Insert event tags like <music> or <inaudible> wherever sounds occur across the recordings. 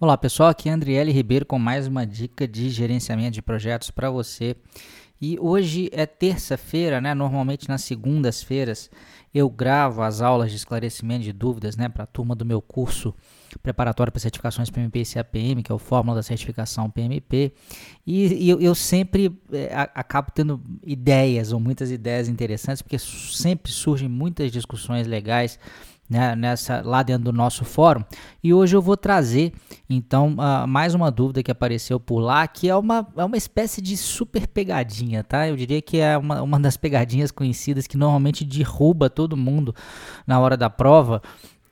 Olá pessoal, aqui é Andriele Ribeiro com mais uma dica de gerenciamento de projetos para você. E hoje é terça-feira, né? Normalmente nas segundas-feiras eu gravo as aulas de esclarecimento de dúvidas, né, para a turma do meu curso preparatório para certificações PMP e CAPM, que é o Fórmula da Certificação PMP. E, e eu, eu, sempre é, acabo tendo ideias ou muitas ideias interessantes, porque sempre surgem muitas discussões legais né, nessa, lá dentro do nosso fórum. E hoje eu vou trazer, então, uh, mais uma dúvida que apareceu por lá, que é uma, é uma espécie de super pegadinha, tá? Eu diria que é uma, uma das pegadinhas conhecidas que normalmente derruba todo mundo na hora da prova.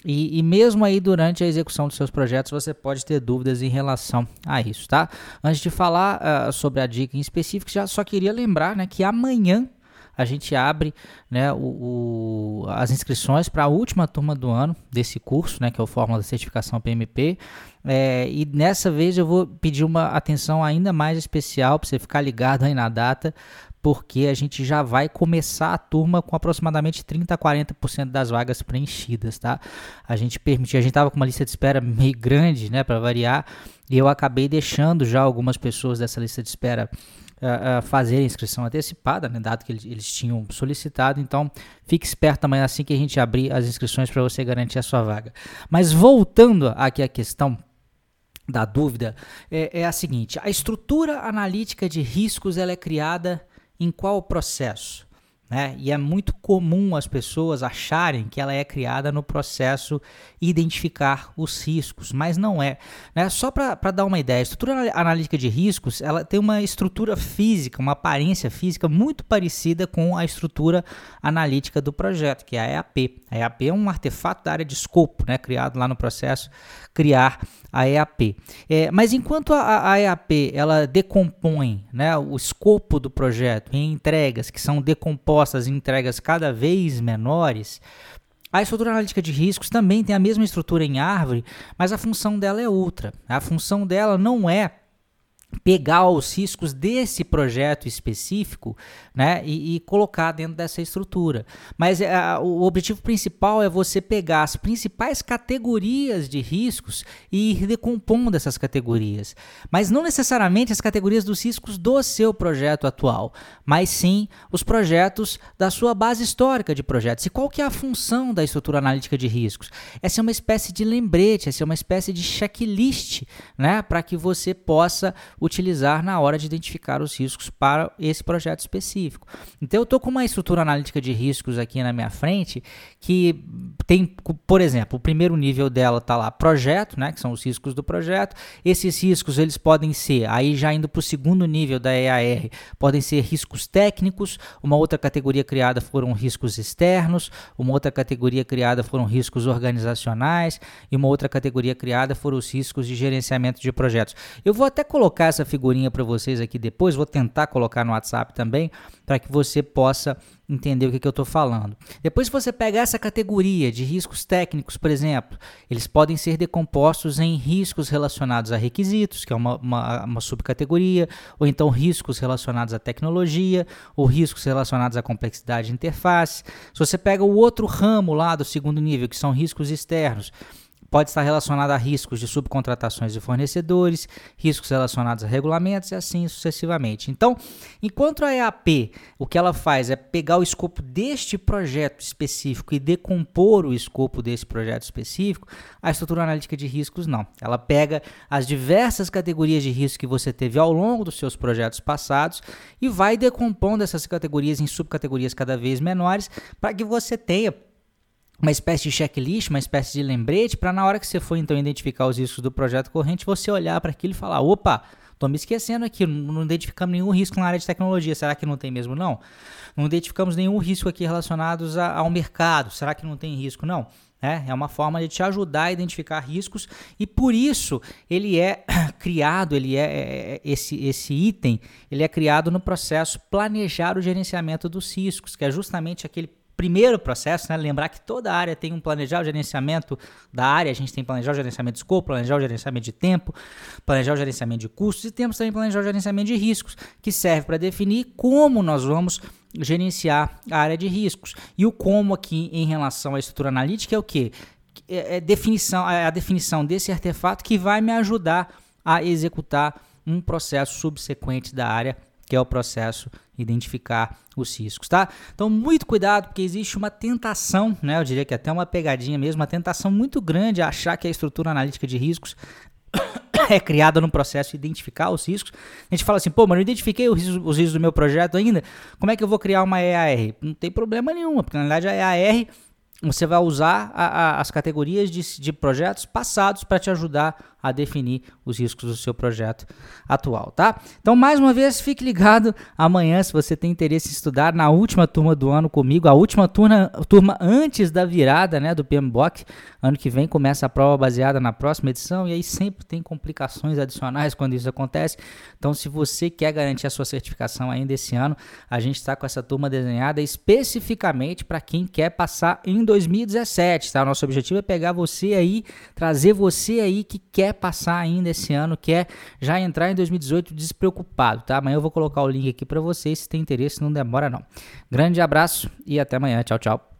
E, e, mesmo aí durante a execução dos seus projetos você pode ter dúvidas em relação a isso, tá? Antes de falar uh, sobre a dica em específico, já só queria lembrar né, que amanhã a gente abre né, o, o as inscrições para a última turma do ano desse curso, né, que é o Fórmula da Certificação PMP. É, e nessa vez eu vou pedir uma atenção ainda mais especial para você ficar ligado aí na data, porque a gente já vai começar a turma com aproximadamente 30 a 40% das vagas preenchidas, tá? A gente permitiu, a gente estava com uma lista de espera meio grande, né, para variar, e eu acabei deixando já algumas pessoas dessa lista de espera uh, fazer a inscrição antecipada, né, dado que eles, eles, tinham solicitado. Então, fique esperto amanhã assim que a gente abrir as inscrições para você garantir a sua vaga. Mas voltando aqui à questão da dúvida, é, é a seguinte: a estrutura analítica de riscos ela é criada em qual processo? Né? E é muito comum as pessoas acharem que ela é criada no processo identificar os riscos, mas não é. Né? Só para dar uma ideia, a estrutura analítica de riscos ela tem uma estrutura física, uma aparência física muito parecida com a estrutura analítica do projeto, que é a EAP. A EAP é um artefato da área de escopo, né? criado lá no processo criar a EAP. É, mas enquanto a, a, EAP ela decompõe né, o escopo do projeto em entregas que são decompostas em entregas cada vez menores, a estrutura analítica de riscos também tem a mesma estrutura em árvore, mas a função dela é outra. A função dela não é pegar os riscos desse projeto específico né, e, e colocar dentro dessa estrutura. Mas é, o objetivo principal é você pegar as principais categorias de riscos e ir decompondo essas categorias. Mas não necessariamente as categorias dos riscos do seu projeto atual, mas sim os projetos da sua base histórica de projetos. E qual que é a função da estrutura analítica de riscos? Essa é uma espécie de lembrete, essa é uma espécie de checklist né, para que você possa utilizar na hora de identificar os riscos para esse projeto específico. Então eu estou com uma estrutura analítica de riscos aqui na minha frente que tem, por exemplo, o primeiro nível dela está lá projeto, né, que são os riscos do projeto. Esses riscos eles podem ser, aí já indo para o segundo nível da EAR, podem ser riscos técnicos. Uma outra categoria criada foram riscos externos. Uma outra categoria criada foram riscos organizacionais e uma outra categoria criada foram os riscos de gerenciamento de projetos. Eu vou até colocar essa figurinha para vocês aqui depois, vou tentar colocar no WhatsApp também, para que você possa entender o que, que eu estou falando. Depois, se você pegar essa categoria de riscos técnicos, por exemplo, eles podem ser decompostos em riscos relacionados a requisitos, que é uma, uma, uma subcategoria, ou então riscos relacionados à tecnologia, ou riscos relacionados à complexidade de interface. Se você pega o outro ramo lá do segundo nível, que são riscos externos, pode estar relacionado a riscos de subcontratações de fornecedores, riscos relacionados a regulamentos e assim sucessivamente. Então, enquanto a EAP, o que ela faz é pegar o escopo deste projeto específico e decompor o escopo desse projeto específico, a estrutura analítica de riscos não. Ela pega as diversas categorias de risco que você teve ao longo dos seus projetos passados e vai decompondo essas categorias em subcategorias cada vez menores para que você tenha uma espécie de checklist, uma espécie de lembrete, para na hora que você for então identificar os riscos do projeto corrente, você olhar para aquilo e falar: opa, estou me esquecendo aqui, não identificamos nenhum risco na área de tecnologia, será que não tem mesmo? Não. Não identificamos nenhum risco aqui relacionados a, ao mercado, será que não tem risco? Não. É, é uma forma de te ajudar a identificar riscos e por isso ele é <clears throat> criado, ele é, é, é esse, esse item, ele é criado no processo planejar o gerenciamento dos riscos, que é justamente aquele primeiro processo, né? Lembrar que toda área tem um planejar o gerenciamento da área, a gente tem planejar o gerenciamento de escopo, planejar o gerenciamento de tempo, planejar o gerenciamento de custos e temos também planejar o gerenciamento de riscos, que serve para definir como nós vamos gerenciar a área de riscos. E o como aqui em relação à estrutura analítica é o que? é, é definição, é a definição desse artefato que vai me ajudar a executar um processo subsequente da área, que é o processo identificar os riscos, tá? Então, muito cuidado, porque existe uma tentação, né? Eu diria que até uma pegadinha mesmo, uma tentação muito grande a achar que a estrutura analítica de riscos <coughs> é criada no processo de identificar os riscos. A gente fala assim, pô, mas não identifiquei os riscos, os riscos do meu projeto ainda, como é que eu vou criar uma EAR? Não tem problema nenhum, porque na verdade a EAR você vai usar a, a, as categorias de, de projetos passados para te ajudar a definir os riscos do seu projeto atual, tá? Então, mais uma vez, fique ligado amanhã se você tem interesse em estudar na última turma do ano comigo, a última turma, turma antes da virada, né, do PMBOK. Ano que vem começa a prova baseada na próxima edição e aí sempre tem complicações adicionais quando isso acontece. Então, se você quer garantir a sua certificação ainda esse ano, a gente está com essa turma desenhada especificamente para quem quer passar em 2017, tá? Nosso objetivo é pegar você aí, trazer você aí que quer passar ainda esse ano, quer já entrar em 2018 despreocupado, tá? Amanhã eu vou colocar o link aqui para vocês, se tem interesse, não demora não. Grande abraço e até amanhã. Tchau, tchau.